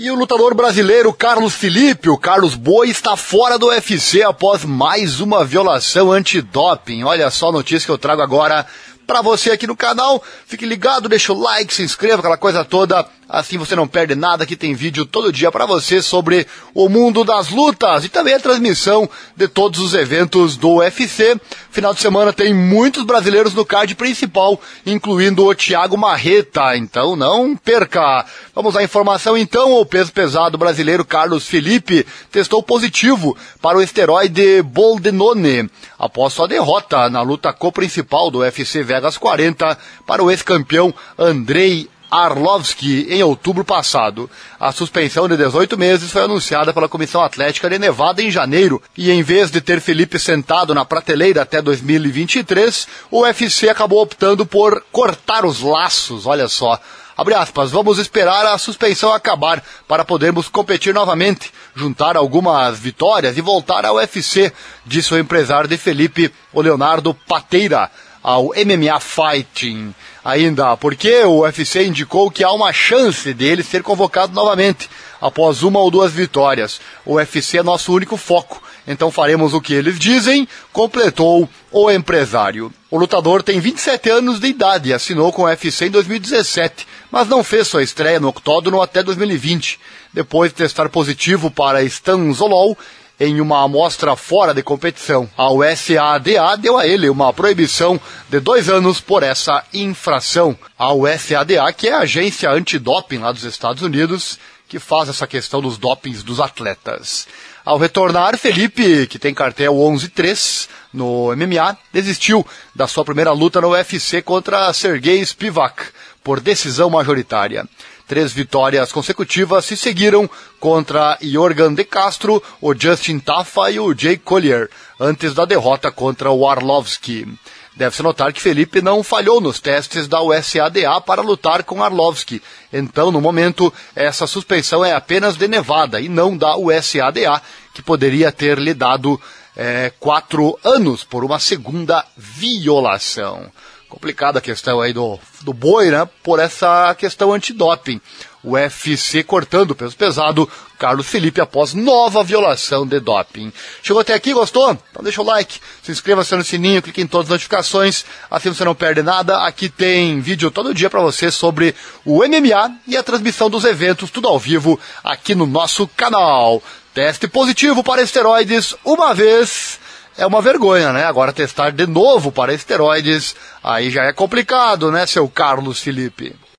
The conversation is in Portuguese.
E o lutador brasileiro Carlos Felipe, o Carlos Boi, está fora do UFC após mais uma violação antidoping. Olha só a notícia que eu trago agora para você aqui no canal. Fique ligado, deixa o like, se inscreva, aquela coisa toda. Assim você não perde nada, que tem vídeo todo dia para você sobre o mundo das lutas e também a transmissão de todos os eventos do UFC. Final de semana tem muitos brasileiros no card principal, incluindo o Thiago Marreta, então não perca. Vamos à informação então, o peso pesado brasileiro Carlos Felipe testou positivo para o esteroide Boldenone, após sua derrota na luta co-principal do UFC Vegas 40 para o ex-campeão Andrei Arlovski em outubro passado. A suspensão de 18 meses foi anunciada pela Comissão Atlética de Nevada em janeiro, e em vez de ter Felipe sentado na prateleira até 2023, o UFC acabou optando por cortar os laços, olha só. Abre aspas, vamos esperar a suspensão acabar para podermos competir novamente, juntar algumas vitórias e voltar ao UFC, disse o empresário de Felipe, o Leonardo Pateira ao MMA Fighting ainda, porque o UFC indicou que há uma chance dele ser convocado novamente após uma ou duas vitórias. O UFC é nosso único foco, então faremos o que eles dizem, completou o empresário. O lutador tem 27 anos de idade e assinou com o UFC em 2017, mas não fez sua estreia no octógono até 2020. Depois de testar positivo para Stanzolol, em uma amostra fora de competição. A USADA deu a ele uma proibição de dois anos por essa infração. A USADA, que é a agência antidoping lá dos Estados Unidos, que faz essa questão dos dopings dos atletas. Ao retornar, Felipe, que tem cartel 11-3 no MMA, desistiu da sua primeira luta no UFC contra Sergei Spivak, por decisão majoritária. Três vitórias consecutivas se seguiram contra Jorgan de Castro, o Justin Taffa e o Jay Collier, antes da derrota contra o Arlovski. Deve-se notar que Felipe não falhou nos testes da USADA para lutar com Arlovski. Então, no momento, essa suspensão é apenas de Nevada e não da USADA, que poderia ter lhe dado é, quatro anos por uma segunda violação complicada a questão aí do, do boi, né? Por essa questão antidoping. O UFC cortando o peso pesado, Carlos Felipe após nova violação de doping. Chegou até aqui, gostou? Então deixa o like, se inscreva no sininho, clique em todas as notificações, assim você não perde nada. Aqui tem vídeo todo dia para você sobre o MMA e a transmissão dos eventos, tudo ao vivo aqui no nosso canal. Teste positivo para esteroides uma vez é uma vergonha, né? Agora testar de novo para esteroides, aí já é complicado, né, seu Carlos Felipe?